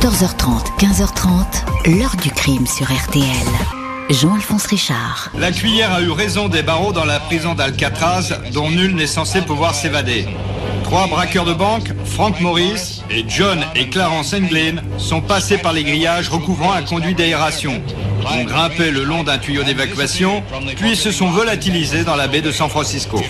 14h30, 15h30, l'heure du crime sur RTL. Jean-Alphonse Richard. La cuillère a eu raison des barreaux dans la prison d'Alcatraz, dont nul n'est censé pouvoir s'évader. Trois braqueurs de banque, Frank Morris et John et Clarence Englin, sont passés par les grillages recouvrant un conduit d'aération. Ont grimpé le long d'un tuyau d'évacuation, puis se sont volatilisés dans la baie de San Francisco.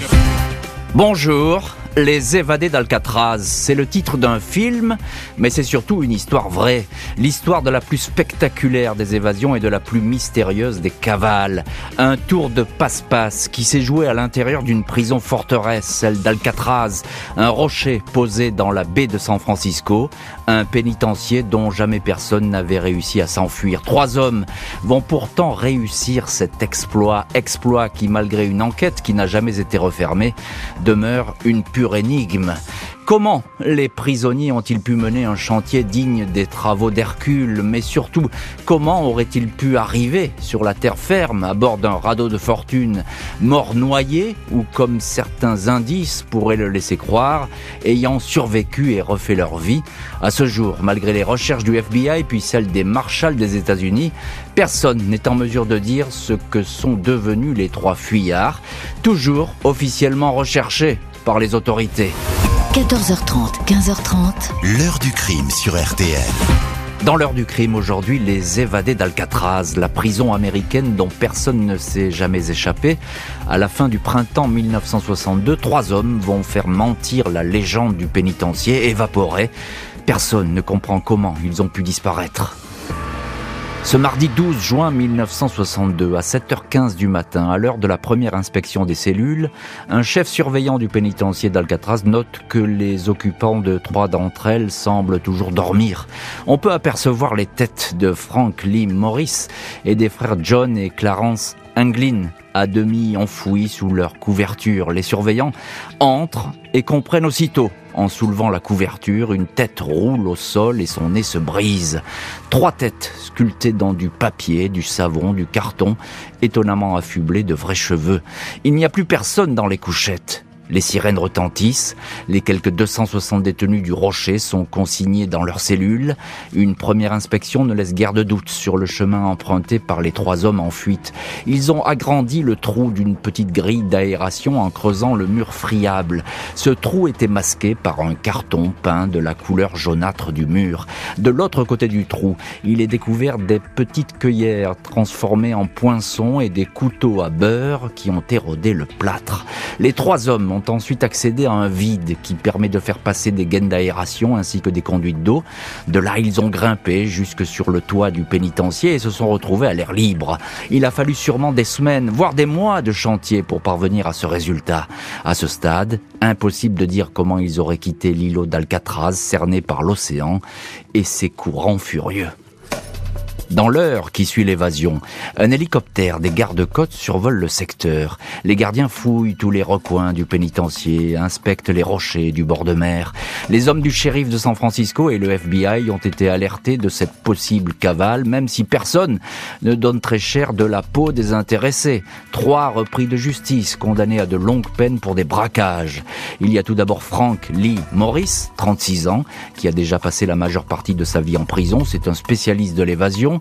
Bonjour, les évadés d'Alcatraz, c'est le titre d'un film, mais c'est surtout une histoire vraie. L'histoire de la plus spectaculaire des évasions et de la plus mystérieuse des cavales. Un tour de passe-passe qui s'est joué à l'intérieur d'une prison forteresse, celle d'Alcatraz. Un rocher posé dans la baie de San Francisco. Un pénitencier dont jamais personne n'avait réussi à s'enfuir. Trois hommes vont pourtant réussir cet exploit. Exploit qui, malgré une enquête qui n'a jamais été refermée, demeure une pure énigme. Comment les prisonniers ont-ils pu mener un chantier digne des travaux d'Hercule? Mais surtout, comment auraient-ils pu arriver sur la terre ferme à bord d'un radeau de fortune? Mort noyé ou comme certains indices pourraient le laisser croire, ayant survécu et refait leur vie? À ce jour, malgré les recherches du FBI puis celles des marshals des États-Unis, personne n'est en mesure de dire ce que sont devenus les trois fuyards, toujours officiellement recherchés par les autorités. 14h30, 15h30. L'heure du crime sur RTL. Dans l'heure du crime aujourd'hui, les évadés d'Alcatraz, la prison américaine dont personne ne s'est jamais échappé. À la fin du printemps 1962, trois hommes vont faire mentir la légende du pénitencier, évaporé. Personne ne comprend comment ils ont pu disparaître. Ce mardi 12 juin 1962, à 7h15 du matin, à l'heure de la première inspection des cellules, un chef surveillant du pénitencier d'Alcatraz note que les occupants de trois d'entre elles semblent toujours dormir. On peut apercevoir les têtes de Frank Lee Morris et des frères John et Clarence Anglin, à demi enfouis sous leur couverture. Les surveillants entrent et comprennent aussitôt, en soulevant la couverture, une tête roule au sol et son nez se brise. Trois têtes sculptées dans du papier, du savon, du carton, étonnamment affublées de vrais cheveux. Il n'y a plus personne dans les couchettes. Les sirènes retentissent, les quelques 260 détenus du Rocher sont consignés dans leurs cellules. Une première inspection ne laisse guère de doute sur le chemin emprunté par les trois hommes en fuite. Ils ont agrandi le trou d'une petite grille d'aération en creusant le mur friable. Ce trou était masqué par un carton peint de la couleur jaunâtre du mur. De l'autre côté du trou, il est découvert des petites cueillères transformées en poinçons et des couteaux à beurre qui ont érodé le plâtre. Les trois hommes ensuite accédé à un vide qui permet de faire passer des gaines d'aération ainsi que des conduites d'eau. De là, ils ont grimpé jusque sur le toit du pénitencier et se sont retrouvés à l'air libre. Il a fallu sûrement des semaines, voire des mois de chantier pour parvenir à ce résultat. À ce stade, impossible de dire comment ils auraient quitté l'îlot d'Alcatraz cerné par l'océan et ses courants furieux. Dans l'heure qui suit l'évasion, un hélicoptère des gardes-côtes survole le secteur. Les gardiens fouillent tous les recoins du pénitencier, inspectent les rochers du bord de mer. Les hommes du shérif de San Francisco et le FBI ont été alertés de cette possible cavale, même si personne ne donne très cher de la peau des intéressés. Trois repris de justice, condamnés à de longues peines pour des braquages. Il y a tout d'abord Frank Lee Morris, 36 ans, qui a déjà passé la majeure partie de sa vie en prison. C'est un spécialiste de l'évasion.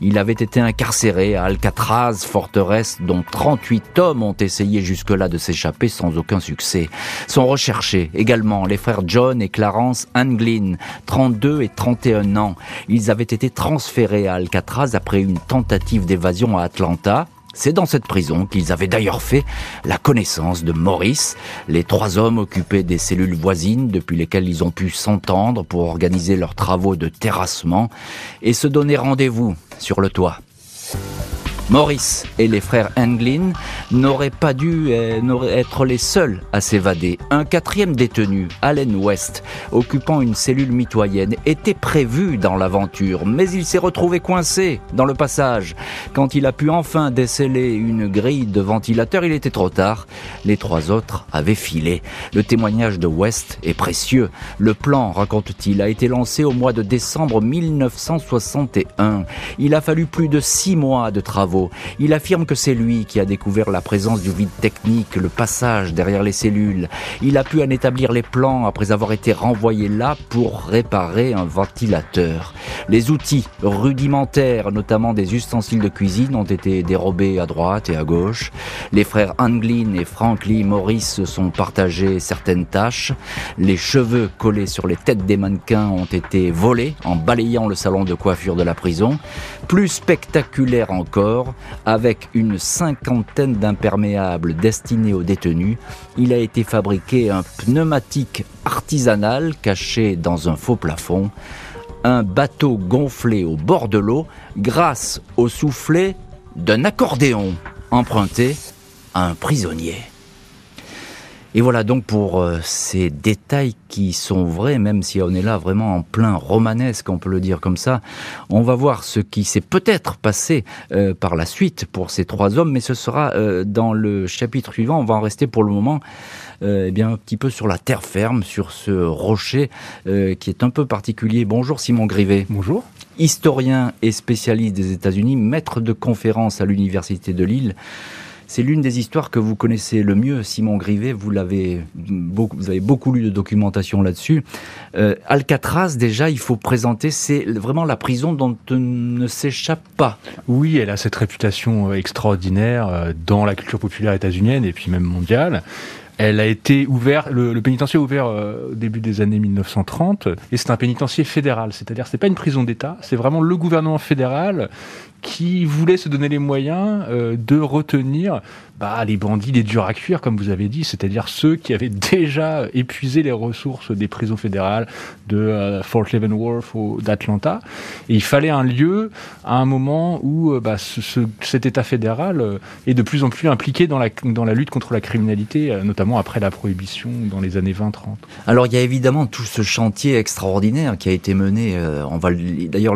Il avait été incarcéré à Alcatraz, forteresse dont 38 hommes ont essayé jusque-là de s'échapper sans aucun succès. Sont recherchés également les frères John et Clarence Anglin, 32 et 31 ans. Ils avaient été transférés à Alcatraz après une tentative d'évasion à Atlanta. C'est dans cette prison qu'ils avaient d'ailleurs fait la connaissance de Maurice. Les trois hommes occupaient des cellules voisines depuis lesquelles ils ont pu s'entendre pour organiser leurs travaux de terrassement et se donner rendez-vous sur le toit. Maurice et les frères Anglin n'auraient pas dû être les seuls à s'évader. Un quatrième détenu, Allen West, occupant une cellule mitoyenne, était prévu dans l'aventure, mais il s'est retrouvé coincé dans le passage. Quand il a pu enfin déceler une grille de ventilateur, il était trop tard. Les trois autres avaient filé. Le témoignage de West est précieux. Le plan, raconte-t-il, a été lancé au mois de décembre 1961. Il a fallu plus de six mois de travaux Il affirme que c'est lui qui a découvert la présence du vide technique, le passage derrière les cellules. Il a pu en établir les plans après avoir été renvoyé là pour réparer un ventilateur. Les outils rudimentaires, notamment des ustensiles de cuisine, ont été dérobés à droite et à gauche. Les frères Anglin et Franklin Morris se sont partagés certaines tâches. Les cheveux collés sur les têtes des mannequins ont été volés en balayant le salon de coiffure de la prison. Plus spectaculaire encore, avec une cinquantaine d'imperméables destinés aux détenus, il a été fabriqué un pneumatique artisanal caché dans un faux plafond, un bateau gonflé au bord de l'eau grâce au soufflet d'un accordéon emprunté à un prisonnier. Et voilà donc pour euh, ces détails qui sont vrais, même si on est là vraiment en plein romanesque, on peut le dire comme ça. On va voir ce qui s'est peut-être passé euh, par la suite pour ces trois hommes, mais ce sera euh, dans le chapitre suivant. On va en rester pour le moment. eh bien un petit peu sur la terre ferme, sur ce rocher qui est un peu particulier. Bonjour Simon Grivet. Bonjour. Historien et spécialiste des États-Unis, maître de conférence à l'université de Lille. C'est l'une des histoires que vous connaissez le mieux, Simon Grivet. Vous l'avez beaucoup, vous avez beaucoup lu de documentation là-dessus. Euh, Alcatraz, déjà, il faut présenter, c'est vraiment la prison dont on ne s'échappe pas. Oui, elle a cette réputation euh, extraordinaire euh, dans la culture populaire états-unienne et puis même mondiale. Elle a été ouverte, le, pénitencier est ouvert au début des années 1930, et c'est un pénitencier fédéral, c'est-à-dire c'est pas une prison d'État, c'est vraiment le gouvernement fédéral qui voulait se donner les moyens euh, de retenir bah, les bandits, les durs à cuire, comme vous avez dit, c'est-à-dire ceux qui avaient déjà épuisé les ressources des prisons fédérales de euh, Fort Leavenworth ou d'Atlanta. Et il fallait un lieu à un moment où euh, bah, ce, cet État fédéral est de plus en plus impliqué dans la, lutte contre la criminalité, notamment après la prohibition dans les années 20-30. Alors il y a évidemment tout ce chantier extraordinaire qui a été mené. on va d'ailleurs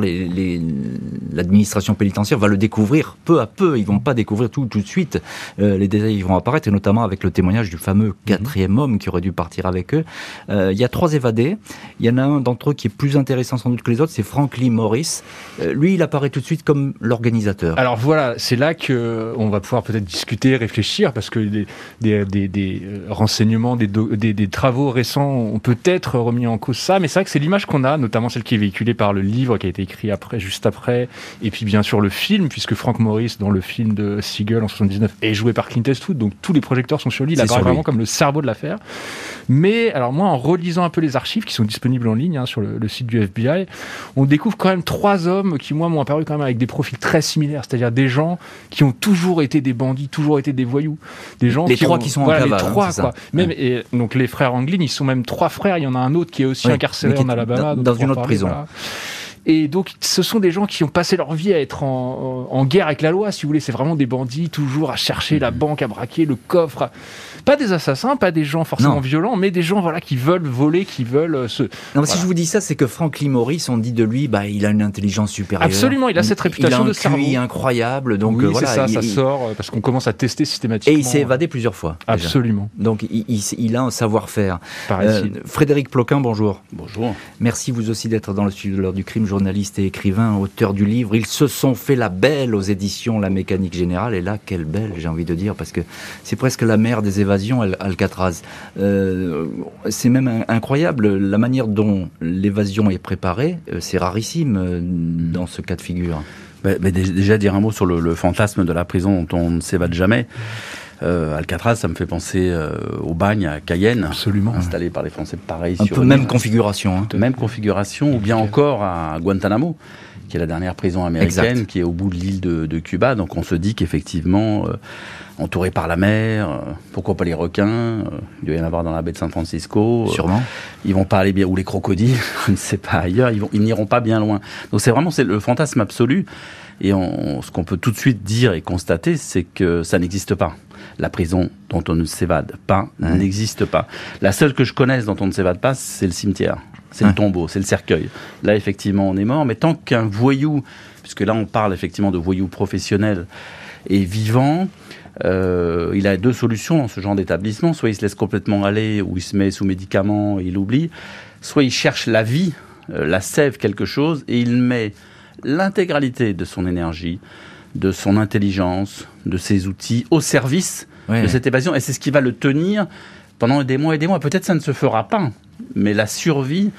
l'administration pénitentiaire va le découvrir peu à peu. Ils vont pas découvrir tout tout de suite. Euh, les détails vont apparaître, et notamment avec le témoignage du fameux mhm. quatrième homme qui aurait dû partir avec eux. Euh, il y a trois évadés. Il y en a un d'entre eux qui est plus intéressant sans doute que les autres, c'est Franklin Morris. Euh, lui, il apparaît tout de suite comme l'organisateur. Alors voilà, c'est là que on va pouvoir peut-être discuter, réfléchir, parce que des, des, renseignements, des, des, travaux récents ont peut-être remis en cause ça, mais c'est vrai que c'est l'image qu'on a, notamment celle qui est véhiculée par le livre qui a été écrit après, juste après, et puis bien sûr le film, puisque Frank Morris, dans le film de Siegel en 79, est joué par Clint Eastwood, donc tous les projecteurs sont sur lui. Il apparaît vraiment comme le cerveau de l'affaire. Mais alors moi, en relisant un peu les archives qui sont disponibles en ligne hein, sur le, site du FBI, on découvre quand même trois hommes qui moi m'ont apparu quand même avec des profils très similaires, c'est-à-dire des gens qui ont toujours été des bandits, toujours été des voyous, des gens les qui trois qui sont en voilà, les trois quoi. Même et donc les frères Anglin, ils sont même trois frères. Il y en a un autre qui est aussi incarcéré en Alabama dans, une autre prison. Et donc, ce sont des gens qui ont passé leur vie à être en, guerre avec la loi, si vous voulez. C'est vraiment des bandits, toujours à chercher la banque, à braquer le coffre. Pas des assassins, pas des gens forcément violents, mais des gens voilà qui veulent voler, qui veulent euh, se. Non, si je vous dis ça, c'est que Franklin Morris, on dit de lui, bah, il a une intelligence supérieure. Absolument, il a cette réputation il de cerveau. incroyable, donc oui, euh, voilà. ça, ça sort euh, parce qu'on commence à tester systématiquement. Et il s'est évadé plusieurs fois. Absolument. Donc il, il, a un savoir-faire. Frédéric Ploquin, bonjour. Bonjour. Merci vous aussi d'être dans le studio de l'heure du crime, journaliste et écrivain auteur du livre. Ils se sont fait la belle aux éditions La Mécanique Générale. Et là, quelle belle, j'ai envie de dire, parce que c'est presque la mère des évasions, Alcatraz. Euh, c'est même incroyable la manière dont l'évasion est préparée. Euh, c'est rarissime euh, dans ce cas de figure. déjà dire un mot sur le, fantasme de la prison dont on ne s'évade jamais. Alcatraz, ça me fait penser au bagne à Cayenne, Absolument. installé par les Français, pareil. Un peu même configuration. Hein. Même configuration, ou bien encore à Guantanamo qui est la dernière prison américaine, qui est au bout de l'île de, Cuba. Donc on se dit qu'effectivement, euh, entouré par la mer, euh, pourquoi pas les requins euh, Il doit y en avoir dans la baie de San Francisco. Sûrement. ils vont pas aller bien, ou les crocodiles, je ne sais pas ailleurs. Ils, vont, ils n'iront pas bien loin. Donc c'est vraiment c'est le fantasme absolu. Et on, ce qu'on peut tout de suite dire et constater, c'est que ça n'existe pas. La prison dont on ne s'évade pas n'existe pas. La seule que je connaisse dont on ne s'évade pas, c'est le cimetière c'est le tombeau, c'est le cercueil. Là, effectivement, on est mort, mais tant qu'un voyou, puisque là, on parle effectivement de voyou professionnel, est vivant, euh, il a deux solutions dans ce genre d'établissement. Soit il se laisse complètement aller, ou il se met sous médicaments et il oublie. Soit il cherche la vie, euh, la sève quelque chose, et il met l'intégralité de son énergie, de son intelligence, de ses outils au service de cette évasion. Et c'est ce qui va le tenir pendant des mois et des mois. Peut-être ça ne se fera pas, mais la survie,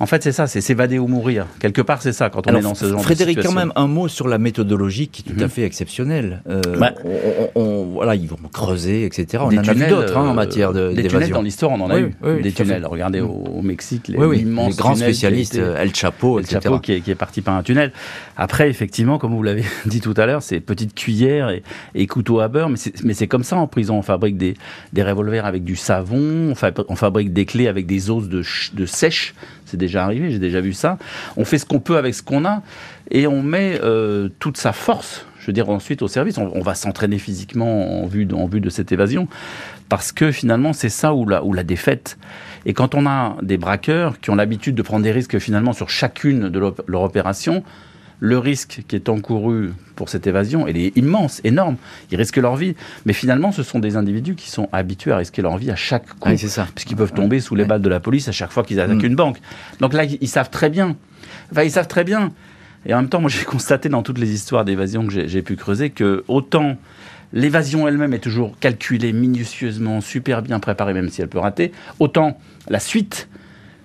en fait, c'est ça, c'est s'évader ou mourir. Quelque part, c'est ça quand on Alors, est dans ce genre Frédéric, de quand situation. même un mot sur la méthodologie qui est tout à Mhm. fait exceptionnelle. Euh, Bah. on, on- on- voilà, ils vont creuser, etc. On Des en a vu tunnels, d'autres hein, en euh, matière de- Des tunnels dans l'histoire, on en a Oui, eu. oui, des tunnels. Regardez au, au Mexique, les Oui, oui, immenses les grands a spécialistes, euh, El Chapo, El. Chapo qui est, qui est parti par un tunnel. Après, effectivement, comme vous l'avez dit tout à l'heure, c'est petites cuillères et, et couteaux à beurre, mais c'est, mais c'est comme ça en prison. On fabrique des, des revolvers avec du savon, on, fabri- on fabrique des clés avec des os de, de sèche. C'est déjà arrivé, j'ai déjà vu ça. On fait ce qu'on peut avec ce qu'on a et on met euh, toute sa force. Je veux dire ensuite au service, on, va s'entraîner physiquement en vue, de, cette évasion, parce que finalement c'est ça où la, défaite. Et quand on a des braqueurs qui ont l'habitude de prendre des risques finalement sur chacune de leur opération, le risque qui est encouru pour cette évasion, il est immense, énorme. Ils risquent leur vie. Mais finalement, ce sont des individus qui sont habitués à risquer leur vie à chaque coup. Ah oui, c'est ça. Puisqu'ils peuvent tomber sous les balles de la police à chaque fois qu'ils attaquent Mm. une banque. Donc là, ils savent très bien. Enfin, ils savent très bien. Et en même temps, moi, j'ai constaté dans toutes les histoires d'évasion que j'ai pu creuser que autant l'évasion elle-même est toujours calculée minutieusement, super bien préparée, même si elle peut rater, autant la suite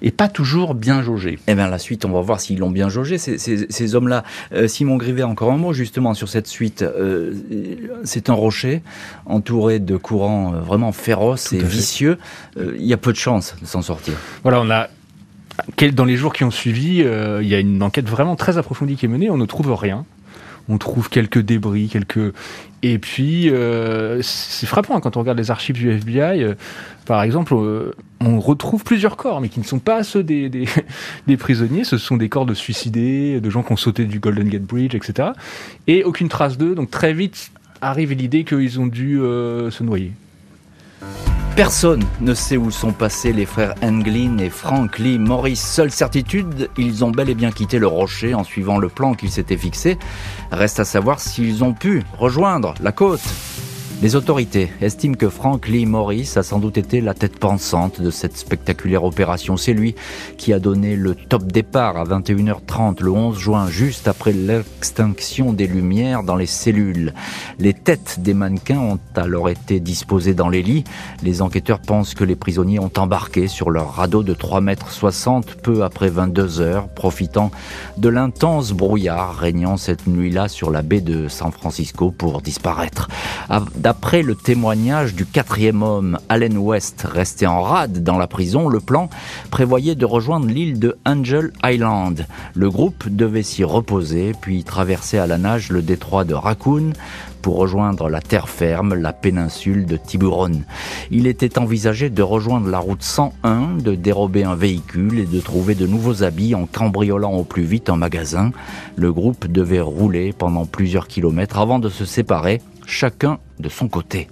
est pas toujours bien jaugée. Eh bien, la suite, on va voir s'ils l'ont bien jaugé, ces, ces- ces hommes-là. Euh, Simon Grivet, encore un mot justement sur cette suite. Euh, c'est un rocher entouré de courants euh, vraiment féroces Tout et vicieux. Il y a peu de chances de s'en sortir. Voilà, on a dans les jours qui ont suivi, euh, il y a une enquête vraiment très approfondie qui est menée. On ne trouve rien. On trouve quelques débris, quelques et puis euh, c'est frappant hein, quand on regarde les archives du FBI. euh, par exemple, on retrouve plusieurs corps, mais qui ne sont pas ceux des, prisonniers. Ce sont des corps de suicidés, de gens qui ont sauté du Golden Gate Bridge, etc. Et aucune trace d'eux. Donc très vite arrive l'idée qu'ils ont dû euh, se noyer. Personne ne sait où sont passés les frères Englin et Frank Lee Morris. Seule certitude, ils ont bel et bien quitté le rocher en suivant le plan qu'ils s'étaient fixé. Reste à savoir s'ils ont pu rejoindre la côte. Les autorités estiment que Frank Lee Morris a sans doute été la tête pensante de cette spectaculaire opération. C'est lui qui a donné le top départ à 21h30 le 11 juin, juste après l'extinction des lumières dans les cellules. Les têtes des mannequins ont alors été disposées dans les lits. Les enquêteurs pensent que les prisonniers ont embarqué sur leur radeau de 3 mètres 60 peu après 22 heures, profitant de l'intense brouillard régnant cette nuit-là sur la baie de San Francisco pour disparaître. D'après le témoignage du quatrième homme, Allen West, resté en rade dans la prison, le plan prévoyait de rejoindre l'île de Angel Island. Le groupe devait s'y reposer, puis traverser à la nage le détroit de Raccoon pour rejoindre la terre ferme, la péninsule de Tiburon. Il était envisagé de rejoindre la route 101, de dérober un véhicule et de trouver de nouveaux habits en cambriolant au plus vite un magasin. Le groupe devait rouler pendant plusieurs kilomètres avant de se séparer, chacun de son côté.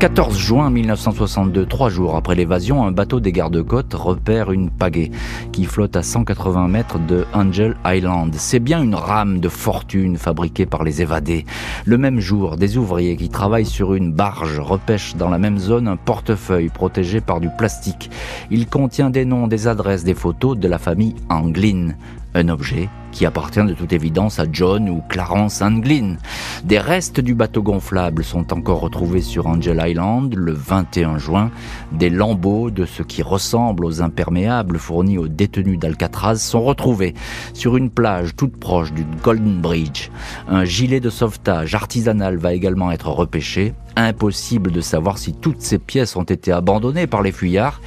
14 juin 1962, trois jours après l'évasion, un bateau des gardes-côtes repère une pagaie qui flotte à 180 mètres de Angel Island. C'est bien une rame de fortune fabriquée par les évadés. Le même jour, des ouvriers qui travaillent sur une barge repêchent dans la même zone un portefeuille protégé par du plastique. Il contient des noms, des adresses, des photos de la famille Anglin. Un objet qui appartient de toute évidence à John ou Clarence Anglin. Des restes du bateau gonflable sont encore retrouvés sur Angel Island le 21 juin. Des lambeaux de ce qui ressemble aux imperméables fournis aux détenus d'Alcatraz sont retrouvés sur une plage toute proche du Golden Bridge. Un gilet de sauvetage artisanal va également être repêché. Impossible de savoir si toutes ces pièces ont été abandonnées par les fuyards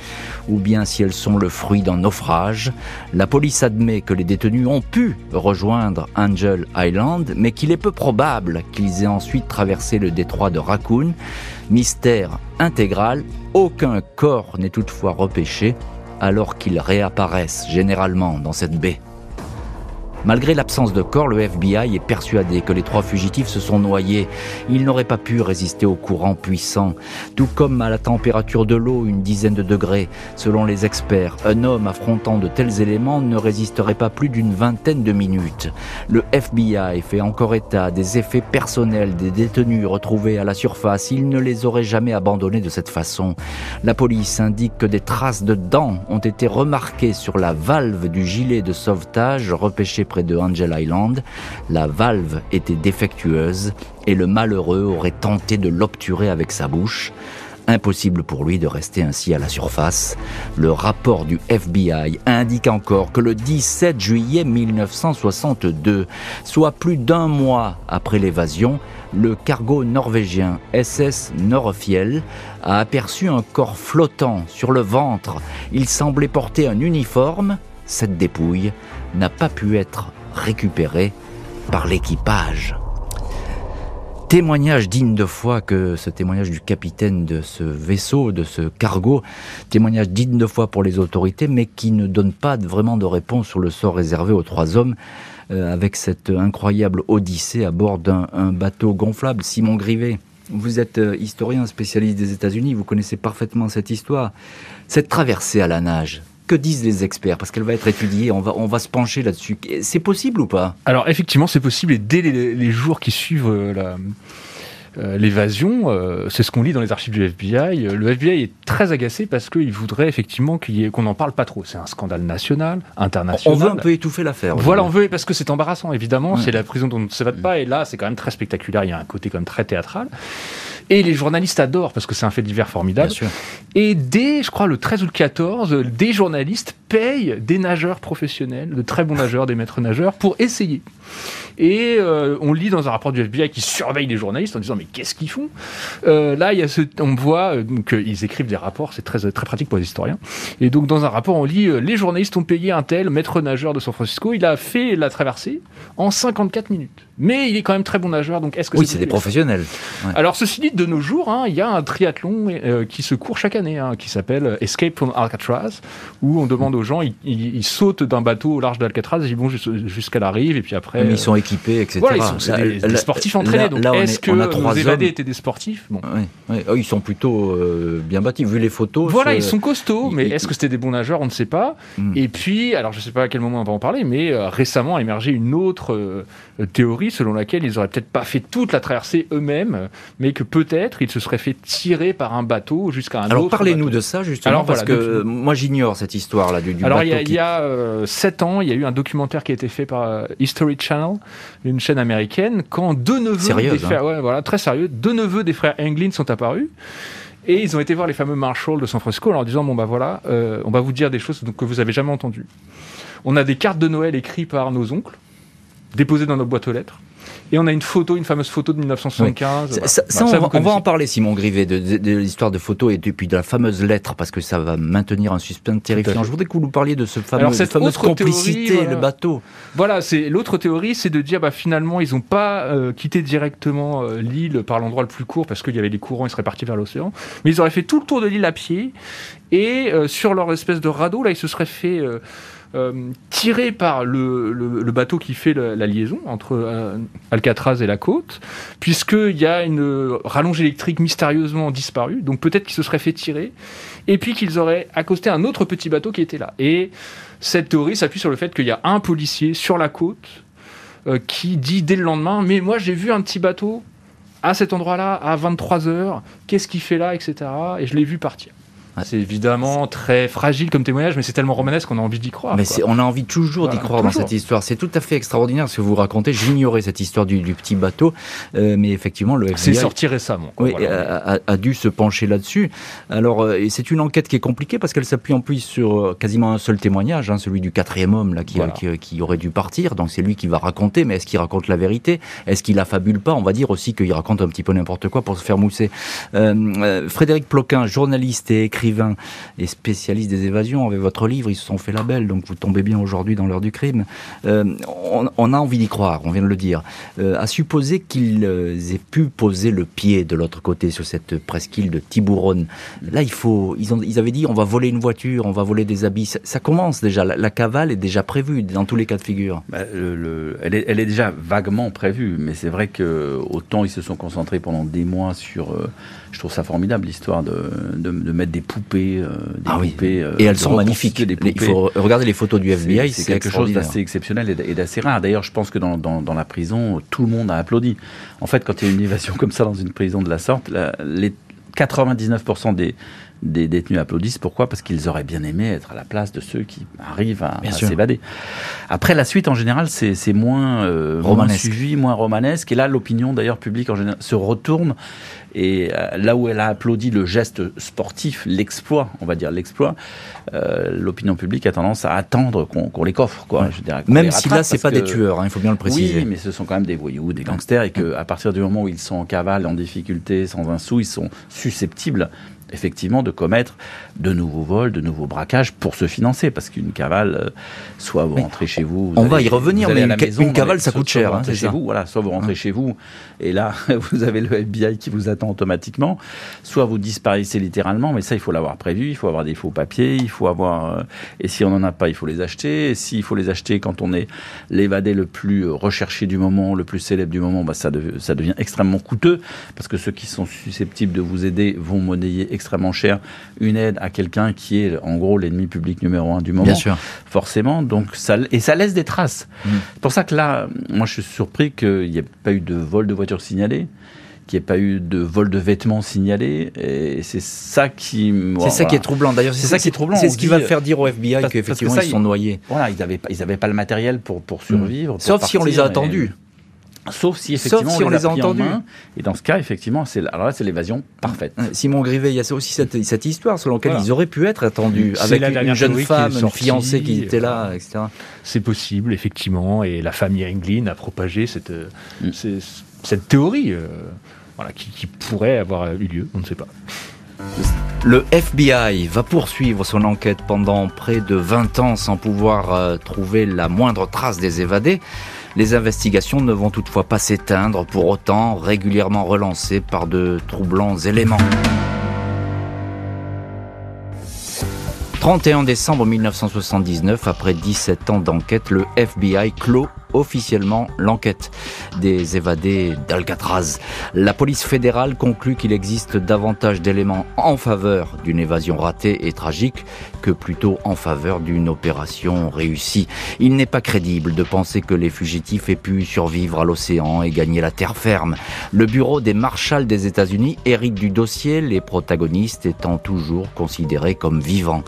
ou bien si elles sont le fruit d'un naufrage. La police admet que les détenus ont pu rejoindre Angel Island, mais qu'il est peu probable qu'ils aient ensuite traversé le détroit de Raccoon. Mystère intégral, aucun corps n'est toutefois repêché alors qu'ils réapparaissent généralement dans cette baie. Malgré l'absence de corps, le FBI est persuadé que les trois fugitifs se sont noyés. Ils n'auraient pas pu résister au courant puissant, tout comme à la température de l'eau, une dizaine de degrés. Selon les experts, un homme affrontant de tels éléments ne résisterait pas plus d'une vingtaine de minutes. Le FBI fait encore état des effets personnels des détenus retrouvés à la surface. Il ne les aurait jamais abandonnés de cette façon. La police indique que des traces de dents ont été remarquées sur la valve du gilet de sauvetage repêché près de Angel Island. La valve était défectueuse et le malheureux aurait tenté de l'obturer avec sa bouche. Impossible pour lui de rester ainsi à la surface. Le rapport du FBI indique encore que le 17 juillet 1962, soit plus d'un mois après l'évasion, le cargo norvégien SS Norfiel a aperçu un corps flottant sur le ventre. Il semblait porter un uniforme. Cette dépouille n'a pas pu être récupérée par l'équipage. Témoignage digne de foi que ce témoignage du capitaine de ce vaisseau, de ce cargo, témoignage digne de foi pour les autorités, mais qui ne donne pas vraiment de réponse sur le sort réservé aux trois hommes euh, avec cette incroyable odyssée à bord d'un bateau gonflable. Simon Grivet, vous êtes euh, historien spécialiste des États-Unis, vous connaissez parfaitement cette histoire. Cette traversée à la nage, que disent les experts Parce qu'elle va être étudiée, on va, on va se pencher là-dessus. C'est possible ou pas? Alors effectivement, c'est possible et dès les, les, jours qui suivent euh, la, euh, l'évasion, euh, c'est ce qu'on lit dans les archives du FBI. Le FBI est très agacé parce qu'il voudrait effectivement qu'on n'en parle pas trop. C'est un scandale national, international. On veut un peu étouffer l'affaire. Voilà, on veut parce que c'est embarrassant, évidemment. C'est la prison dont on ne s'évade pas. Et là, c'est quand même très spectaculaire. Il y a un côté comme très théâtral. Et les journalistes adorent parce que c'est un fait divers formidable. Et dès, je crois, le 13 ou le 14, des journalistes payent des nageurs professionnels, de très bons nageurs, des maîtres nageurs, pour essayer. Et euh, on lit dans un rapport du FBI qui surveille les journalistes en disant mais qu'est-ce qu'ils font? Euh, Là, il y a ce, on voit euh, qu'ils écrivent des rapports, c'est très très pratique pour les historiens. Et donc dans un rapport, on lit les journalistes ont payé un tel maître nageur de San Francisco, il a fait la traversée en 54 minutes. Mais il est quand même très bon nageur, donc est-ce que oui, c'est des professionnels. Alors ceci dit, de nos jours, hein, il y a un triathlon qui se court chaque année, hein, qui s'appelle Escape from Alcatraz, où on demande aux gens, ils, sautent d'un bateau au large d'Alcatraz, ils vont jusqu'à la rive, et puis après. Mais ils sont équipés, etc. Voilà, ils sont des, sportifs entraînés. donc est-ce que nos évadés étaient des sportifs? Bon. Oh, ils sont plutôt euh, bien bâtis, vu les photos. Voilà, ils sont costauds, mais est-ce que c'était des bons nageurs? On ne sait pas. Hmm. Et puis, alors je ne sais pas à quel moment on va en parler, mais euh, récemment a émergé une autre euh, théorie selon laquelle ils auraient peut-être pas fait toute la traversée eux-mêmes, mais que peut-être ils se seraient fait tirer par un bateau jusqu'à un alors, autre. Alors parlez-nous de ça justement, alors, parce que moi j'ignore cette histoire-là du, du, alors, bateau. Alors il y a, 7 ans, il y a eu un documentaire qui a été fait par History Channel, une chaîne américaine, quand deux neveux des frères, hein. voilà, très sérieux, deux neveux des frères Englin sont apparus. Et ils ont été voir les fameux Marshall de San Francisco en leur disant bon bah voilà, euh, on va vous dire des choses que vous avez jamais entendues. On a des cartes de Noël écrites par nos oncles, déposées dans nos boîtes aux lettres. Et on a une photo, une fameuse photo de 1975. Ça, on, va, en parler, Simon Grivet, de, l'histoire de photos et puis de la fameuse lettre, parce que ça va maintenir un suspense terrifiant. Je voudrais que vous nous parliez de ce fameux, cette fameuse complicité, le bateau. Voilà, c'est l'autre théorie, c'est de dire, bah, finalement, ils n'ont pas euh, quitté directement euh, l'île par l'endroit le plus court, parce qu'il y avait des courants, ils seraient partis vers l'océan, mais ils auraient fait tout le tour de l'île à pied, et euh, sur leur espèce de radeau, là, ils se seraient fait euh, tiré par le, bateau qui fait la, liaison entre euh, Alcatraz et la côte, puisqu'il y a une rallonge électrique mystérieusement disparue, donc peut-être qu'ils se seraient fait tirer, et puis qu'ils auraient accosté un autre petit bateau qui était là. Et cette théorie s'appuie sur le fait qu'il y a un policier sur la côte euh, qui dit dès le lendemain, mais moi j'ai vu un petit bateau à cet endroit-là, à 23h, qu'est-ce qu'il fait là, etc. Et je l'ai vu partir. C'est évidemment très fragile comme témoignage, mais c'est tellement romanesque qu'on a envie d'y croire. Mais on a envie toujours d'y croire dans cette histoire. C'est tout à fait extraordinaire ce que vous racontez. J'ignorais cette histoire du, petit bateau, euh, mais effectivement, le FBI. C'est sorti récemment. oui, a, dû se pencher là-dessus. Alors, euh, c'est une enquête qui est compliquée parce qu'elle s'appuie en plus sur euh, quasiment un seul témoignage, hein, celui du quatrième homme là, qui, qui, aurait dû partir. Donc, c'est lui qui va raconter, mais est-ce qu'il raconte la vérité? Est-ce qu'il affabule pas? On va dire aussi qu'il raconte un petit peu n'importe quoi pour se faire mousser. Frédéric Ploquin, journaliste et écrivain, et spécialiste des évasions. Avec votre livre, ils se sont fait la belle, donc vous tombez bien aujourd'hui dans l'heure du crime. Euh, on, a envie d'y croire, on vient de le dire. Euh, à supposer qu'ils euh, aient pu poser le pied de l'autre côté sur cette presqu'île de Tiburon. Là, il faut. Ils, avaient dit on va voler une voiture, on va voler des habits. Ça, commence déjà. La, cavale est déjà prévue dans tous les cas de figure. Bah, elle, est, elle, est, déjà vaguement prévue, mais c'est vrai que autant ils se sont concentrés pendant des mois sur je trouve ça formidable l'histoire de, de, mettre des poupées, euh, des ah poupées euh, et elles sont magnifiques. Il faut regarder les photos du FBI, c'est quelque chose d'assez exceptionnel et d'assez rare. D'ailleurs, je pense que dans, dans, dans, la prison, tout le monde a applaudi. En fait, quand il y a une évasion comme ça dans une prison de la sorte, les 99% des des détenus applaudissent. Pourquoi? Parce qu'ils auraient bien aimé être à la place de ceux qui arrivent à, s'évader. Après, la suite, en général, c'est moins, euh, moins suivi, moins romanesque. Et là, l'opinion, d'ailleurs, publique, en général, se retourne. Et euh, là où elle a applaudi le geste sportif, l'exploit, on va dire l'exploit, euh, l'opinion publique a tendance à attendre qu'on les coffre. Quoi, je dirais, qu'on Même si là, c'est pas des tueurs, hein, il faut bien le préciser. oui, mais ce sont quand même des voyous, des gangsters, et que à partir du moment où ils sont en cavale, en difficulté, sans un sou, ils sont susceptibles effectivement de commettre de nouveaux vols, de nouveaux braquages pour se financer, parce qu'une cavale, euh, soit vous rentrez chez vous, vous On va y revenir, mais une ca- maison, une cavale, ça coûte cher, vous hein, chez vous, voilà, soit vous rentrez chez vous, et là vous avez le FBI qui vous attend automatiquement, soit vous disparaissez littéralement, mais ça il faut l'avoir prévu, il faut avoir des faux papiers, il faut avoir, euh, et si on n'en a pas, il faut les acheter, et s'il faut les acheter quand on est l'évadé le plus recherché du moment, le plus célèbre du moment, bah, ça, ça devient extrêmement coûteux parce que ceux qui sont susceptibles de vous aider vont monnayer extrêmement cher une aide à quelqu'un qui est en gros l'ennemi public numéro un du moment. Bien sûr. Forcément, donc ça, et ça laisse des traces. Mm. C'est pour ça que là, moi je suis surpris qu'il n'y ait pas eu de vol de voiture signalé qu'il n'y ait pas eu de vol de vêtements signalés, et c'est ça qui... C'est ça qui est troublant. D'ailleurs, C'est ça qui est troublant. C'est ce qui va faire dire au FBI parce que qu'effectivement ça, ils sont noyés. Voilà, ils n'avaient pas, ils avaient pas le matériel pour, pour survivre. pour Sauf si on les a attendus. Sauf si effectivement si on les a entendus. Et dans ce cas, effectivement, c'est alors là, c'est l'évasion parfaite. Simon Grivet, il y a aussi cette, cette histoire selon laquelle Voilà. ils auraient pu être attendus avec la une jeune femme, une fiancée qui était là, etc. C'est possible, effectivement, et la famille Englin a propagé cette, euh, Mm. cette théorie euh, voilà, qui, qui pourrait avoir eu lieu, on ne sait pas. Le FBI va poursuivre son enquête pendant près de 20 ans sans pouvoir euh, trouver la moindre trace des évadés. Les investigations ne vont toutefois pas s'éteindre, pour autant régulièrement relancées par de troublants éléments. 31 décembre 1979, après 17 ans d'enquête, le FBI clôt officiellement l'enquête des évadés d'Alcatraz. La police fédérale conclut qu'il existe davantage d'éléments en faveur d'une évasion ratée et tragique que plutôt en faveur d'une opération réussie. Il n'est pas crédible de penser que les fugitifs aient pu survivre à l'océan et gagner la terre ferme. Le bureau des marshals des États-Unis hérite du dossier, les protagonistes étant toujours considérés comme vivants.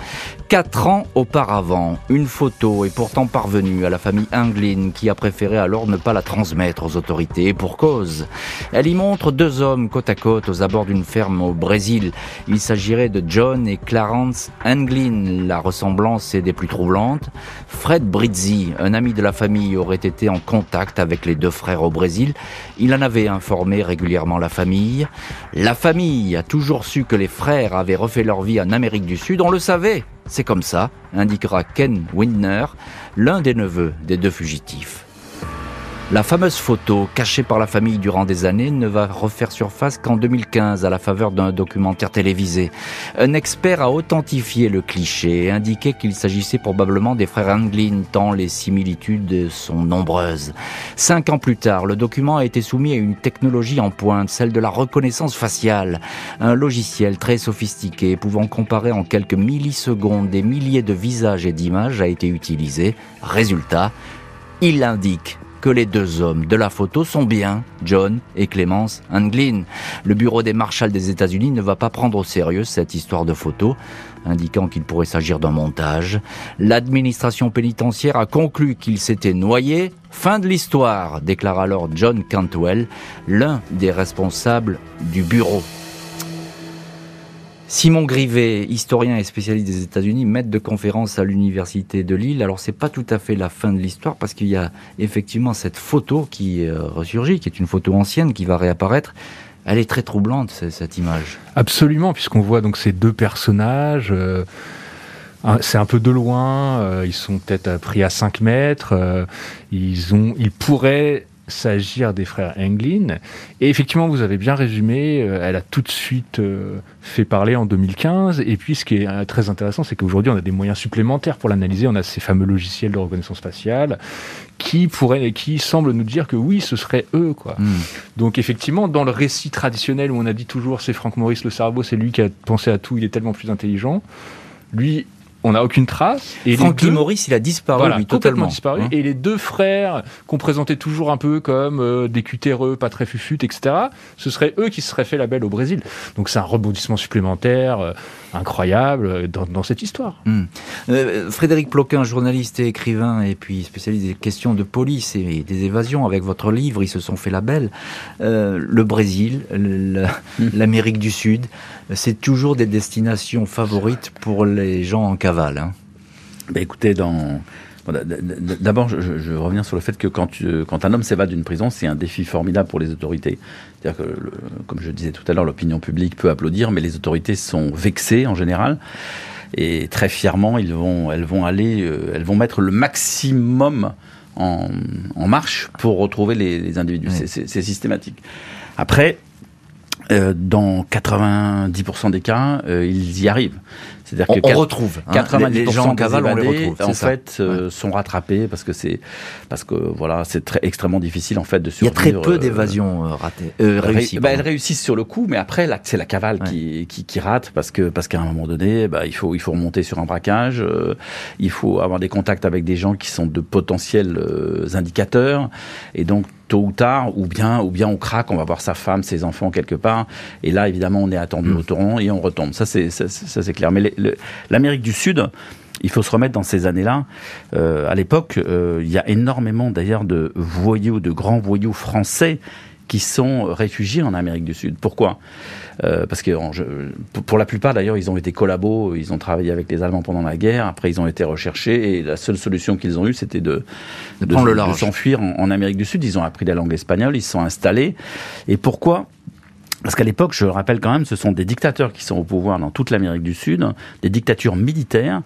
Quatre ans auparavant, une photo est pourtant parvenue à la famille Anglin qui a préféré alors ne pas la transmettre aux autorités et pour cause. Elle y montre deux hommes côte à côte aux abords d'une ferme au Brésil. Il s'agirait de John et Clarence Anglin. La ressemblance est des plus troublantes. Fred Brizzi, un ami de la famille, aurait été en contact avec les deux frères au Brésil. Il en avait informé régulièrement la famille. La famille a toujours su que les frères avaient refait leur vie en Amérique du Sud. On le savait. C'est comme ça, indiquera Ken Windner, l'un des neveux des deux fugitifs. La fameuse photo, cachée par la famille durant des années, ne va refaire surface qu'en 2015 à la faveur d'un documentaire télévisé. Un expert a authentifié le cliché et indiqué qu'il s'agissait probablement des frères Anglin, tant les similitudes sont nombreuses. Cinq ans plus tard, le document a été soumis à une technologie en pointe, celle de la reconnaissance faciale. Un logiciel très sophistiqué pouvant comparer en quelques millisecondes des milliers de visages et d'images a été utilisé. Résultat, il indique que les deux hommes de la photo sont bien John et Clémence Anglin. Le bureau des marshals des États-Unis ne va pas prendre au sérieux cette histoire de photo, indiquant qu'il pourrait s'agir d'un montage. L'administration pénitentiaire a conclu qu'il s'était noyé. Fin de l'histoire, déclare alors John Cantwell, l'un des responsables du bureau. Simon Grivet, historien et spécialiste des États-Unis, maître de conférence à l'université de Lille. Alors c'est pas tout à fait la fin de l'histoire parce qu'il y a effectivement cette photo qui euh, ressurgit, qui est une photo ancienne qui va réapparaître. Elle est très troublante ce- cette image. Absolument, puisqu'on voit donc ces deux personnages. euh, c'est un peu de loin, euh, ils sont peut-être pris à 5 mètres, ils, ont, ils pourraient s'agir des frères Englin. Et effectivement, vous avez bien résumé, euh, elle a tout de suite euh, fait parler en 2015. Et puis, ce qui est euh, très intéressant, c'est qu'aujourd'hui, on a des moyens supplémentaires pour l'analyser. On a ces fameux logiciels de reconnaissance faciale qui pourraient, qui semblent nous dire que oui, ce serait eux, quoi. Hmm. Donc effectivement, dans le récit traditionnel où on a dit toujours c'est Frank Morris le cerveau, c'est lui qui a pensé à tout, il est tellement plus intelligent. Lui, on n'a aucune trace. Et Francky Maurice, il a disparu, lui, totalement. disparu. Hein. et les deux frères, qu'on présentait toujours un peu comme euh, des cutéreux, pas très fufut, etc., ce seraient eux qui se seraient fait la belle au Brésil. Donc c'est un rebondissement supplémentaire euh, incroyable euh, dans, cette histoire. Hmm. Frédéric Ploquin, journaliste et écrivain, et puis spécialiste des questions de police et des évasions, avec votre livre, ils se sont fait la belle. le Brésil, hmm. l'Amérique du Sud, c'est toujours des destinations favorites pour les gens en cavale. Hein. Ben écoutez, dans... D'abord, je, je, reviens sur le fait que quand, quand un homme s'évade d'une prison, c'est un défi formidable pour les autorités. C'est-à-dire que, comme je disais tout à l'heure, l'opinion publique peut applaudir, mais les autorités sont vexées en général. Et très fièrement, ils vont, elles vont aller, euh, elles vont mettre le maximum en, en marche pour retrouver les, les individus. C'est systématique. Après, euh, dans 90% des cas, euh, ils y arrivent. C'est-à-dire que on, retrouve 90% hein. les gens en cavale, on les retrouve. En fait, euh, sont rattrapés parce que c'est parce que voilà, c'est très extrêmement difficile en fait de survivre. Il y a très peu d'évasions ratées, réussies. Bah, elles réussissent sur le coup, mais après c'est la cavale qui, qui, qui, rate parce que parce qu'à un moment donné, bah, il faut il faut remonter sur un braquage, il faut avoir des contacts avec des gens qui sont de potentiels indicateurs, et donc tôt ou tard, ou bien, ou bien on craque, on va voir sa femme, ses enfants quelque part, et là évidemment on est attendu mm. au torrent et on retombe. Ça c'est ça, c'est clair. Mais l'Amérique du Sud, il faut se remettre dans ces années-là. Euh, à l'époque, euh, il y a énormément d'ailleurs de voyous, de grands voyous français qui sont réfugiés en Amérique du Sud. Pourquoi? Euh, Parce que pour la plupart d'ailleurs, ils ont été collabos, ils ont travaillé avec les Allemands pendant la guerre, après ils ont été recherchés et la seule solution qu'ils ont eue, c'était de, de, s'enfuir en, en Amérique du Sud. Ils ont appris la langue espagnole, ils se sont installés. Et pourquoi? Parce qu'à l'époque, je rappelle quand même, ce sont des dictateurs qui sont au pouvoir dans toute l'Amérique du Sud, des dictatures militaires,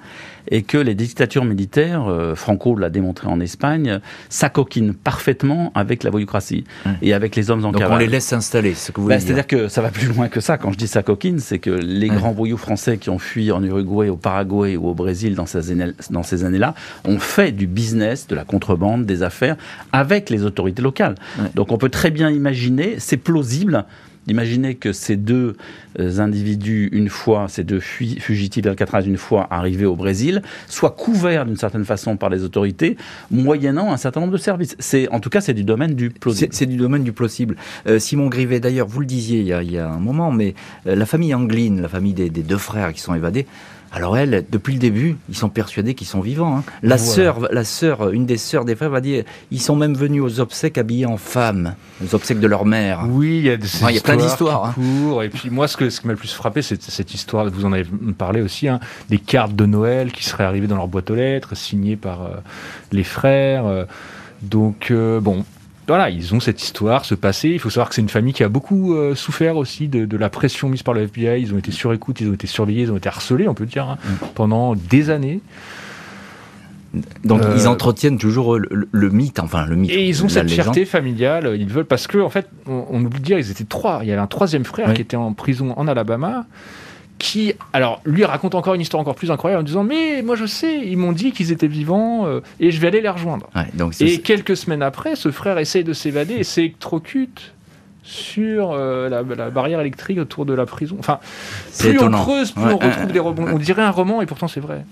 et que les dictatures militaires, euh, Franco l'a démontré en Espagne, s'acoquinent parfaitement avec la voyoucratie et avec les hommes en Donc on les laisse s'installer, ce que vous bah, C'est-à-dire que ça va plus loin que ça. Quand je dis s'acoquine, c'est que les grands voyous français qui ont fui en Uruguay, au Paraguay ou au Brésil dans ces, années, dans ces années-là, ont fait du business, de la contrebande, des affaires avec les autorités locales. Donc on peut très bien imaginer, c'est plausible Imaginez que ces deux euh, individus, une fois, ces deux fugitifs d'Alcatraz, une fois arrivés au Brésil, soient couverts d'une certaine façon par les autorités, moyennant un certain nombre de services. C'est, en tout cas, c'est du domaine du plausible. Euh, Simon Grivet, d'ailleurs, vous le disiez il y a, un moment, mais euh, la famille Angline, la famille des deux frères qui sont évadés, alors elle, depuis le début, ils sont persuadés qu'ils sont vivants. Hein. La sœur, la sœur, une des sœurs des frères va dire, ils sont même venus aux obsèques habillés en femmes, aux obsèques de leur mère. Oui, il y a, y a plein d'histoires. Hein. Et puis moi, ce, que, ce qui m'a le plus frappé, c'est cette histoire, vous en avez parlé aussi, hein, des cartes de Noël qui seraient arrivées dans leur boîte aux lettres, signées par euh, les frères. Euh. donc euh, bon, voilà, ils ont cette histoire, ce passé. Il faut savoir que c'est une famille qui a beaucoup euh, souffert aussi de, la pression mise par le FBI. Ils ont été sur écoute, ils ont été surveillés, ils ont été harcelés, on peut dire, hein, mm. pendant des années. Donc ils euh, entretiennent toujours le, mythe, enfin le mythe. Et ils ont cette fierté familiale. Ils veulent parce que en fait, on, oublie de dire, ils étaient trois. Il y avait un troisième frère qui était en prison en Alabama qui, alors, lui raconte encore une histoire encore plus incroyable en disant Mais moi je sais, ils m'ont dit qu'ils étaient vivants euh, et je vais aller les rejoindre. et quelques semaines après, ce frère essaye de s'évader et s'électrocute sur euh, la, barrière électrique autour de la prison. Enfin, plus on creuse, plus on retrouve des rebonds. On dirait un roman et pourtant c'est vrai.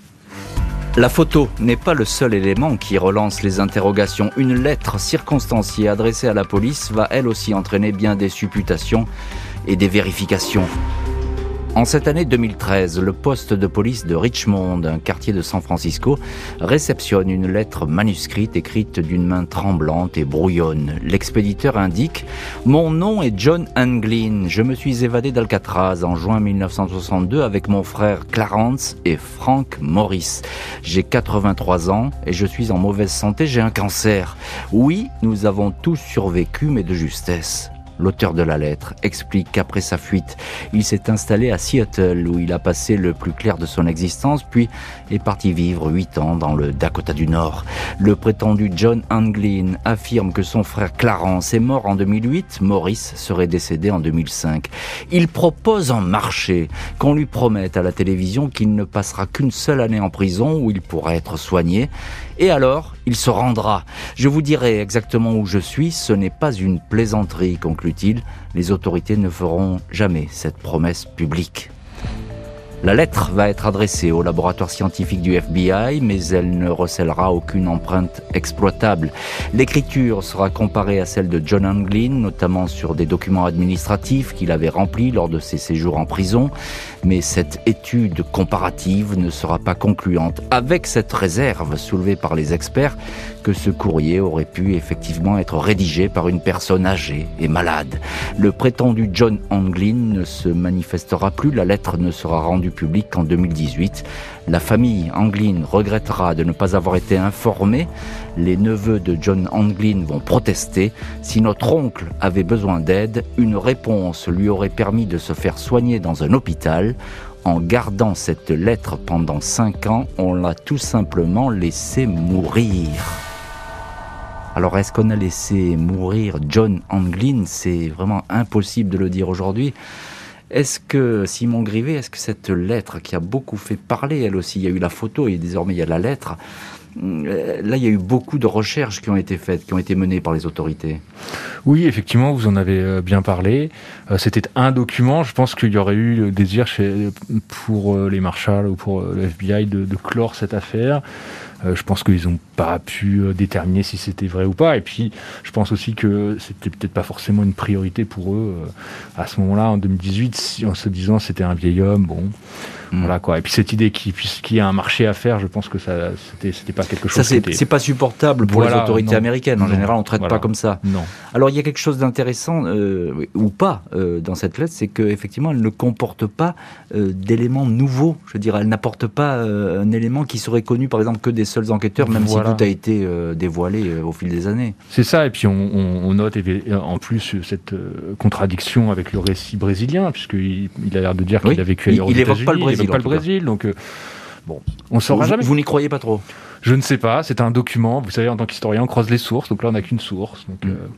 La photo n'est pas le seul élément qui relance les interrogations. Une lettre circonstanciée adressée à la police va elle aussi entraîner bien des supputations et des vérifications. En cette année 2013, le poste de police de Richmond, un quartier de San Francisco, réceptionne une lettre manuscrite écrite d'une main tremblante et brouillonne. L'expéditeur indique Mon nom est John Anglin. Je me suis évadé d'Alcatraz en juin 1962 avec mon frère Clarence et Frank Morris. J'ai 83 ans et je suis en mauvaise santé, j'ai un cancer. Oui, nous avons tous survécu, mais de justesse. L'auteur de la lettre explique qu'après sa fuite, il s'est installé à Seattle où il a passé le plus clair de son existence, puis est parti vivre huit ans dans le Dakota du Nord. Le prétendu John Anglin affirme que son frère Clarence est mort en 2008, Maurice serait décédé en 2005. Il propose en marché qu'on lui promette à la télévision qu'il ne passera qu'une seule année en prison où il pourra être soigné et alors, il se rendra. Je vous dirai exactement où je suis, ce n'est pas une plaisanterie, Les autorités ne feront jamais cette promesse publique. La lettre va être adressée au laboratoire scientifique du FBI, mais elle ne recèlera aucune empreinte exploitable. L'écriture sera comparée à celle de John Anglin, notamment sur des documents administratifs qu'il avait remplis lors de ses séjours en prison, mais cette étude comparative ne sera pas concluante, avec cette réserve soulevée par les experts que ce courrier aurait pu effectivement être rédigé par une personne âgée et malade. Le prétendu John Anglin ne se manifestera plus, la lettre ne sera rendue publique qu'en 2018. La famille Anglin regrettera de ne pas avoir été informée. Les neveux de John Anglin vont protester. Si notre oncle avait besoin d'aide, une réponse lui aurait permis de se faire soigner dans un hôpital. En gardant cette lettre pendant cinq ans, on l'a tout simplement laissé mourir. Alors est-ce qu'on a laissé mourir John Anglin? C'est vraiment impossible de le dire aujourd'hui. Est-ce que Simon Grivet, est-ce que cette lettre qui a beaucoup fait parler, elle aussi, il y a eu la photo et désormais il y a la lettre, euh, là il y a eu beaucoup de recherches qui ont été faites, qui ont été menées par les autorités. Oui, effectivement, vous en avez euh, bien parlé. Euh, c'était un document. Je pense qu'il y aurait eu le désir pour les Marshall ou pour le FBI de clore cette affaire. Euh, je pense qu'ils n'ont pas pu euh, déterminer si c'était vrai ou pas. Et puis, je pense aussi que c'était peut-être pas forcément une priorité pour eux euh, à ce moment-là, en 2018, en se disant c'était un vieil homme. Bon, Mm. Voilà quoi. Et puis cette idée qu'il y a un marché à faire, je pense que ça, c'était, pas quelque chose. Ça, c'est, pas supportable pour les autorités américaines. En général, on traite pas comme ça. Non. Alors il y a quelque chose d'intéressant euh, ou pas euh, dans cette lettre, c'est qu'effectivement, elle ne comporte pas euh, d'éléments nouveaux. Je veux dire, elle n'apporte pas un élément qui serait connu, par exemple, que des seuls enquêteurs, même si tout a été dévoilé au fil des années. C'est ça. Et puis on, note en plus cette contradiction avec le récit brésilien, puisqu'il il a l'air de dire qu'il a vécu ailleurs il, évoque pas le Brésil pas le Brésil. Donc, euh, bon, on saura jamais. Vous n'y croyez pas trop je ne sais pas, c'est un document. Vous savez, en tant qu'historien, on croise les sources. Donc là, on n'a qu'une source. Donc, mm. euh,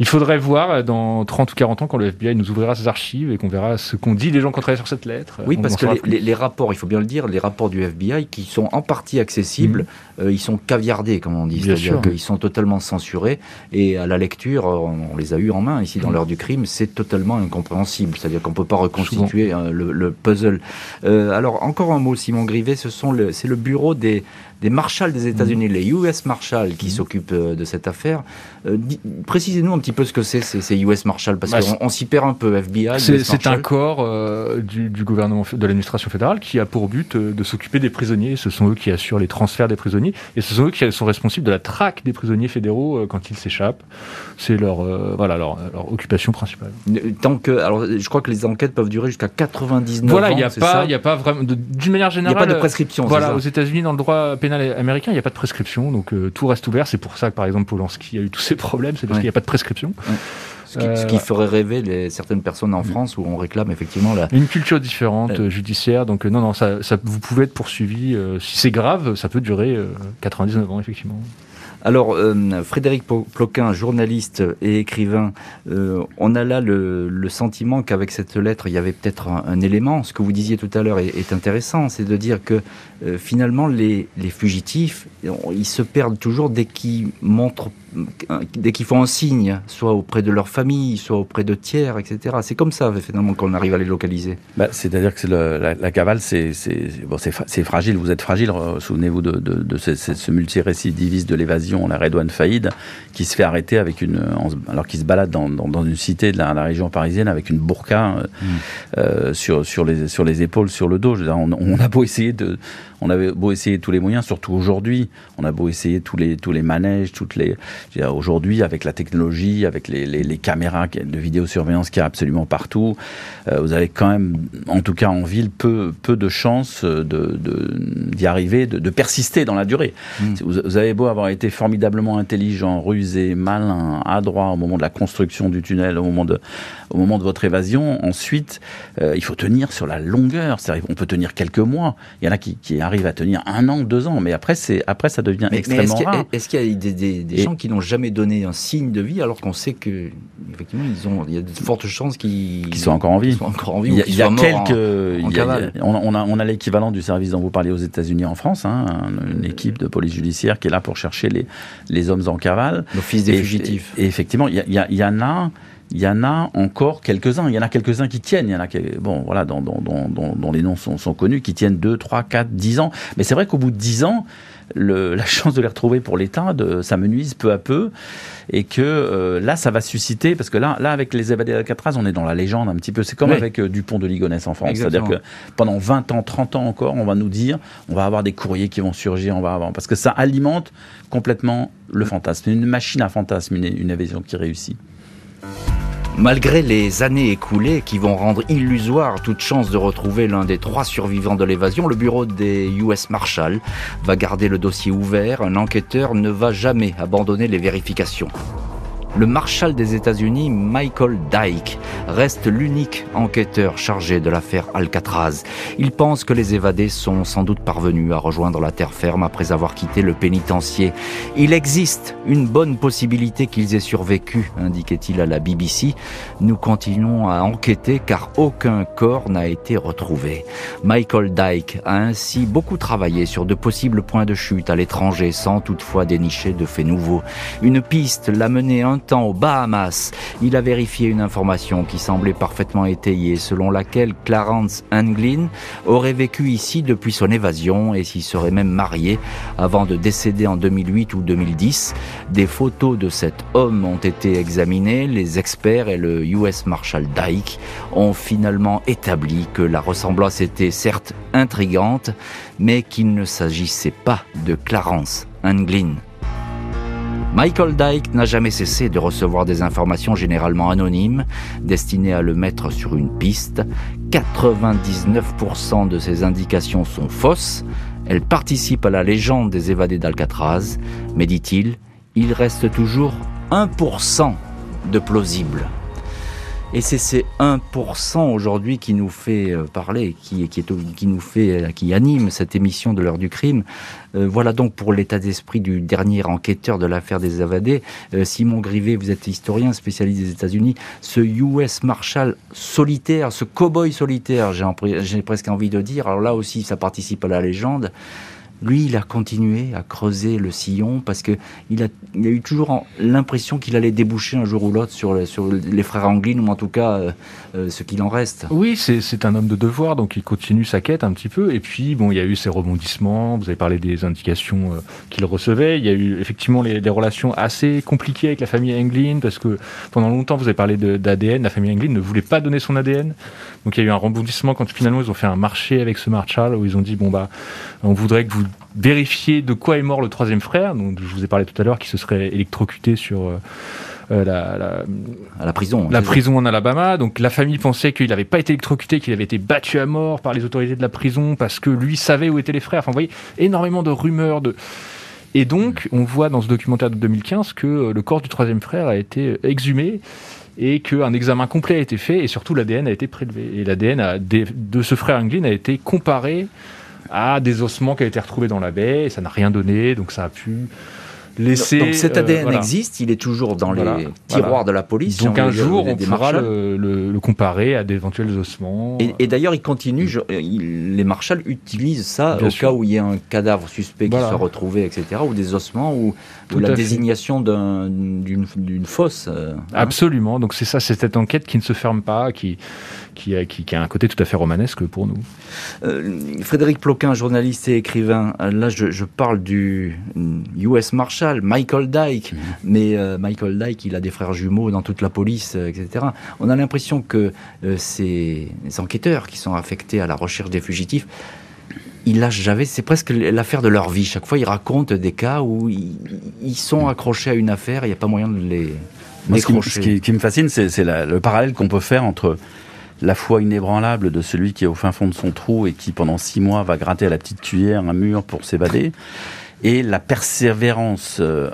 il faudrait voir euh, dans 30 ou 40 ans, quand le FBI nous ouvrira ses archives et qu'on verra ce qu'ont dit les gens qui ont travaillé sur cette lettre. Oui, parce que les, rapports, il faut bien le dire, les rapports du FBI qui sont en partie accessibles, mm. ils sont caviardés, comme on dit. C'est-à-dire qu'ils sont totalement censurés. Et à la lecture, on, les a eus en main ici dans mm. l'heure du crime, c'est totalement incompréhensible. C'est-à-dire qu'on ne peut pas reconstituer le, le, puzzle. alors, encore un mot, Simon Grivet, c'est le bureau des des marshals des États-Unis, mm. les US Marshals qui mm. s'occupent euh, de cette affaire. Euh, précisez-nous un petit peu ce que c'est ces, US Marshals, parce bah, qu'on s'y perd un peu, FBI. C'est un corps euh, du, gouvernement de l'administration fédérale qui a pour but de s'occuper des prisonniers. Ce sont eux qui assurent les transferts des prisonniers et ce sont eux qui sont responsables de la traque des prisonniers fédéraux quand ils s'échappent. C'est leur voilà leur, occupation principale. Tant que alors je crois que les enquêtes peuvent durer jusqu'à 99 voilà, ans. Voilà, il n'y a pas a vraiment d'une manière générale. Il n'y a pas de prescription. Voilà, aux États-Unis dans le droit pénal américain, il n'y a pas de prescription, donc euh, tout reste ouvert. C'est pour ça que, par exemple, Polanski a eu tous ces problèmes, c'est parce qu'il n'y a pas de prescription. Ce qui, euh, ferait rêver les, certaines personnes en France où on réclame effectivement la... une culture différente euh, judiciaire. Donc non, non, ça, vous pouvez être poursuivi. si c'est grave, ça peut durer 99 ans effectivement. Alors, euh, Frédéric Ploquin, journaliste et écrivain, euh, on a là le, sentiment qu'avec cette lettre, il y avait peut-être un, élément. Ce que vous disiez tout à l'heure est, intéressant, c'est de dire que euh, finalement, les, les, fugitifs, ils se perdent toujours dès qu'ils montrent dès qu'ils font un signe, soit auprès de leur famille, soit auprès de tiers, etc. C'est comme ça, finalement, qu'on arrive à les localiser. Bah, C'est-à-dire que la, la, cavale, c'est bon, fragile, vous êtes fragile. Souvenez-vous de, de, de, ce, ce multirécidiviste de l'évasion, la Redouane Faïd, qui se fait arrêter avec une, alors qu'il se balade dans, dans, dans, une cité de la, la, région parisienne avec une burqa euh, mm. euh, sur, sur, les, sur les épaules, sur le dos. Je veux dire, on, on a beau essayer de on avait beau essayer tous les moyens, surtout aujourd'hui, on a beau essayer tous les tous les manèges, toutes les aujourd'hui avec la technologie, avec les, les, les, caméras de vidéosurveillance qui y a absolument partout, euh, vous avez quand même, en tout cas en ville, peu peu de chances de d'y arriver, de, de, persister dans la durée. Mm. Vous, vous, avez beau avoir été formidablement intelligent, rusé, malin, adroit au moment de la construction du tunnel, au moment de au moment de votre évasion, ensuite, euh, il faut tenir sur la longueur. On peut tenir quelques mois. Il y en a qui, qui arrivent à tenir un an, deux ans, mais après, c'est après ça devient extrêmement rare. Est-ce qu'il y a des, des, gens qui n'ont jamais donné un signe de vie alors qu'on sait que effectivement ils ont, il y a de fortes chances qu'ils soient encore en vie. encore en vie. Il y a, quelques, on, a, on a l'équivalent du service dont vous parlez aux États-Unis en France, hein, une équipe de police judiciaire qui est là pour chercher les les hommes en cavale. L'office des fugitifs. Et, effectivement, il y, y, y en a il y en a encore quelques-uns. Il y en a quelques-uns qui tiennent. Il y en a bon, voilà, dont, dont, les noms sont, sont, connus, qui tiennent 2, 3, 4, 10 ans. Mais c'est vrai qu'au bout de 10 ans, le, la chance de les retrouver pour l'État, s'amenuise peu à peu. Et que euh, là, ça va susciter, parce que là, là avec les évadés d'Alcatraz, on est dans la légende un petit peu. C'est comme avec euh, Dupont de Ligonnès en France. C'est-à-dire que pendant 20 ans, 30 ans encore, on va nous dire, on va avoir des courriers qui vont surgir, on va avoir, parce que ça alimente complètement le fantasme. Une machine à fantasme, une, une évasion qui réussit. Malgré les années écoulées qui vont rendre illusoire toute chance de retrouver l'un des trois survivants de l'évasion, le bureau des US Marshall va garder le dossier ouvert. Un enquêteur ne va jamais abandonner les vérifications. Le marshal des États-Unis, Michael Dyke, reste l'unique enquêteur chargé de l'affaire Alcatraz. Il pense que les évadés sont sans doute parvenus à rejoindre la terre ferme après avoir quitté le pénitencier. Il existe une bonne possibilité qu'ils aient survécu, indiquait-il à la BBC. Nous continuons à enquêter car aucun corps n'a été retrouvé. Michael Dyke a ainsi beaucoup travaillé sur de possibles points de chute à l'étranger sans toutefois dénicher de faits nouveaux. Une piste l'a mené temps aux Bahamas, il a vérifié une information qui semblait parfaitement étayée, selon laquelle Clarence Anglin aurait vécu ici depuis son évasion et s'y serait même marié avant de décéder en 2008 ou 2010. Des photos de cet homme ont été examinées. Les experts et le US Marshal Dyke ont finalement établi que la ressemblance était certes intrigante, mais qu'il ne s'agissait pas de Clarence Anglin. Michael Dyke n'a jamais cessé de recevoir des informations généralement anonymes, destinées à le mettre sur une piste. 99% de ces indications sont fausses. Elles participent à la légende des évadés d'Alcatraz. Mais dit-il, il reste toujours 1% de plausible. Et c'est ces 1% aujourd'hui qui nous fait euh, parler, qui, qui, nous fait, euh, qui anime cette émission de l'heure du crime. Euh, voilà donc pour l'état d'esprit du dernier enquêteur de l'affaire des Avadés. Simon Grivet, vous êtes historien spécialiste des États-Unis. Ce US Marshal solitaire, ce cow-boy solitaire, j'ai presque envie de dire. Alors là aussi, ça participe à la légende. Lui, il a continué à creuser le sillon parce que il a, eu toujours l'impression qu'il allait déboucher un jour ou l'autre sur, les frères Anglin, ou en tout cas euh, euh, ce qu'il en reste. Oui, c'est un homme de devoir, donc il continue sa quête un petit peu. Et puis, bon, il y a eu ces rebondissements. Vous avez parlé des indications euh, qu'il recevait. Il y a eu effectivement les, des relations assez compliquées avec la famille Anglin parce que pendant longtemps, vous avez parlé d'ADN. La famille Anglin ne voulait pas donner son ADN. Donc il y a eu un rebondissement quand finalement ils ont fait un marché avec ce Marshall où ils ont dit bon bah on voudrait que vous vérifier de quoi est mort le troisième frère, donc je vous ai parlé tout à l'heure, qui se serait électrocuté sur euh, euh, la, à la prison. La prison en Alabama. Donc la famille pensait qu'il n'avait pas été électrocuté, qu'il avait été battu à mort par les autorités de la prison parce que lui savait où étaient les frères. Enfin, vous voyez, énormément de rumeurs de. Et donc, on voit dans ce documentaire de 2015 que euh, le corps du troisième frère a été exhumé et qu'un examen complet a été fait et surtout l'ADN a été prélevé. Et l'ADN de ce frère Anglin a été comparé à des ossements qui avaient été retrouvés dans la baie, et ça n'a rien donné, donc ça a pu laisser. Donc cet ADN euh, existe, il est toujours dans les tiroirs de la police. Donc un jour, on pourra le, comparer à d'éventuels ossements. Et, d'ailleurs, il continue, les marshals utilisent ça au cas où il y a un cadavre suspect qui soit retrouvé, etc., ou des ossements, ou, la désignation d'une fosse. Euh, hein. Absolument, donc c'est ça, c'est cette enquête qui ne se ferme pas, qui qui a, qui, a, un côté tout à fait romanesque pour nous. Euh, Frédéric Ploquin, journaliste et écrivain, là je, parle du US Marshal, Michael Dyke, mhm. mais euh, Michael Dyke, il a des frères jumeaux dans toute la police, etc. On a l'impression que ces enquêteurs qui sont affectés à la recherche des fugitifs, ils lâchent jamais, c'est presque l'affaire de leur vie. Chaque fois, ils racontent des cas où ils, sont accrochés à une affaire, il n'y a pas moyen de les... ce, qui, qui, me fascine, c'est le parallèle qu'on peut faire entre la foi inébranlable de celui qui est au fin fond de son trou et qui pendant six mois va gratter à la petite cuillère un mur pour s'évader, et la persévérance euh,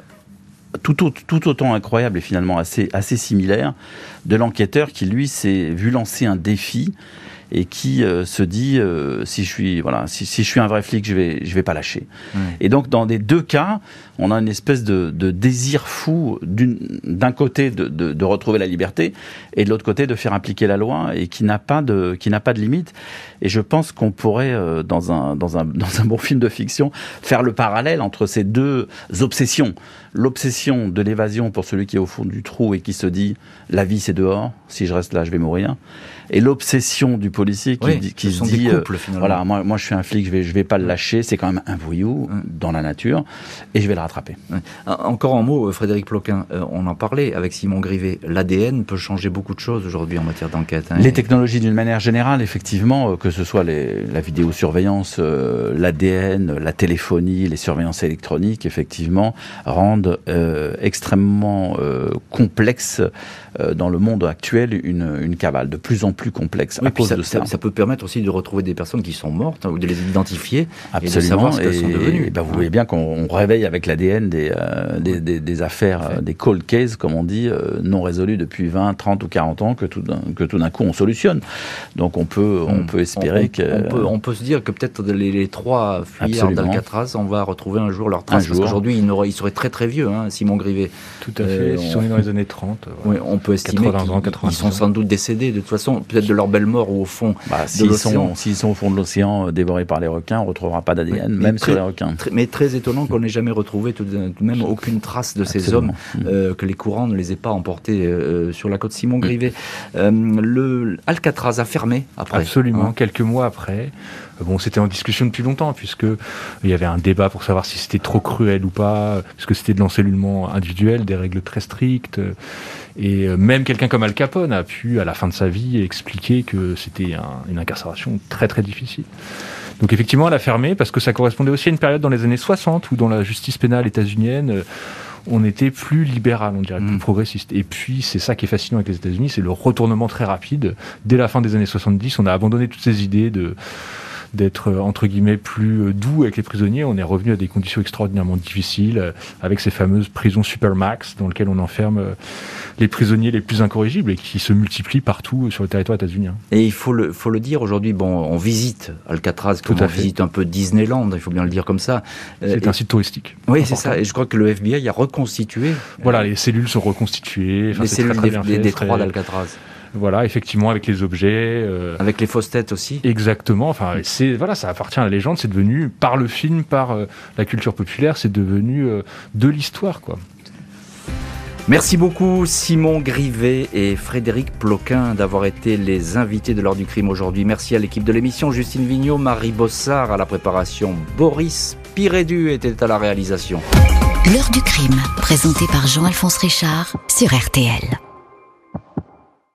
tout, autant incroyable et finalement assez, assez similaire de l'enquêteur qui lui s'est vu lancer un défi et qui euh, se dit euh, si je suis voilà si, si, je suis un vrai flic je vais je vais pas lâcher. Et donc dans les deux cas on a une espèce de, de désir fou d'un côté de, de, de, retrouver la liberté et de l'autre côté de faire appliquer la loi et qui n'a pas de qui n'a pas de limite et je pense qu'on pourrait euh, dans un dans un dans un bon film de fiction faire le parallèle entre ces deux obsessions. L'obsession de l'évasion pour celui qui est au fond du trou et qui se dit la vie c'est dehors, si je reste là je vais mourir, et l'obsession du policier qui, qui se dit euh, voilà moi, moi je suis un flic je vais je vais pas le lâcher c'est quand même un voyou dans la nature et je vais le rattraper. Encore un mot Frédéric Ploquin euh, on en parlait avec Simon Grivet. l'ADN peut changer beaucoup de choses aujourd'hui en matière d'enquête. Hein, les technologies d'une manière générale effectivement euh, que ce soit les, la vidéosurveillance l'ADN la téléphonie les surveillances électroniques effectivement rendent extrêmement complexe dans le monde actuel une, une cavale de plus en plus complexe à cause ça, de ça. ça. peut permettre aussi de retrouver des personnes qui sont mortes hein, ou de les identifier Absolument. et de savoir ce qu'elles sont devenues. Et ben, vous voyez bien qu'on réveille avec l'ADN des, euh, des, des, des, affaires, euh, des cold cases, comme on dit, euh, non résolues depuis 20, 30 ou 40 ans, que tout d'un coup on solutionne. Donc on peut, on, on peut espérer on, que... On peut, on peut se dire que peut-être les, les, trois fuyards d'Alcatraz, on va retrouver un jour leur trace. Parce qu'aujourd'hui, ils, ils, seraient très très vieux, hein, Simon Grivet. Tout à fait, ils sont nés dans les années 30. Oui, on peut estimer qu'ils sont sans doute décédés de toute façon, peut-être de leur belle mort ou au fond bah, s'ils sont, au fond de l'océan euh, dévorés par les requins, on ne retrouvera pas d'ADN, même très, sur les requins. Très, mais très étonnant qu'on n'ait jamais retrouvé tout de même aucune trace de ces hommes, euh, que les courants ne les aient pas emportés euh, sur la côte Simon Grivet. Euh, le Alcatraz a fermé après. Absolument, hein. Quelques mois après. Bon, c'était en discussion depuis longtemps, puisque il y avait un débat pour savoir si c'était trop cruel ou pas, puisque c'était de l'encellulement individuel, des règles très strictes. Et même quelqu'un comme Al Capone a pu, à la fin de sa vie, expliquer que c'était un, une incarcération très très difficile. Donc effectivement, elle a fermé parce que ça correspondait aussi à une période dans les années 60 où dans la justice pénale états-unienne, on était plus libéral, on dirait, plus mmh. progressiste. Et puis, c'est ça qui est fascinant avec les États-Unis, c'est le retournement très rapide. Dès la fin des années 70, on a abandonné toutes ces idées de d'être entre guillemets plus doux avec les prisonniers. On est revenu à des conditions extraordinairement difficiles, avec ces fameuses prisons supermax dans lesquelles on enferme les prisonniers les plus incorrigibles et qui se multiplient partout sur le territoire états-unien. Et il faut le, faut le dire aujourd'hui, bon, on visite Alcatraz comme on visite un peu Disneyland, il faut bien le dire comme ça. C'est et, un site touristique. Oui, c'est ça. Et je crois que le FBI a reconstitué. Voilà, les cellules sont reconstituées. Enfin, les cellules très, très des, des trois d'Alcatraz. Voilà, effectivement, avec les objets. Euh, avec les fausses têtes aussi. Exactement. Enfin, c'est voilà, ça appartient à la légende. C'est devenu par le film, par euh, la culture populaire, c'est devenu euh, de l'histoire, quoi. Merci beaucoup Simon Grivet et Frédéric Ploquin d'avoir été les invités de l'heure du crime aujourd'hui. Merci à l'équipe de l'émission, Justine Vignot, Marie Bossard à la préparation, Boris Pirédu était à la réalisation. L'heure du crime, présenté par Jean-Alphonse Richard sur RTL.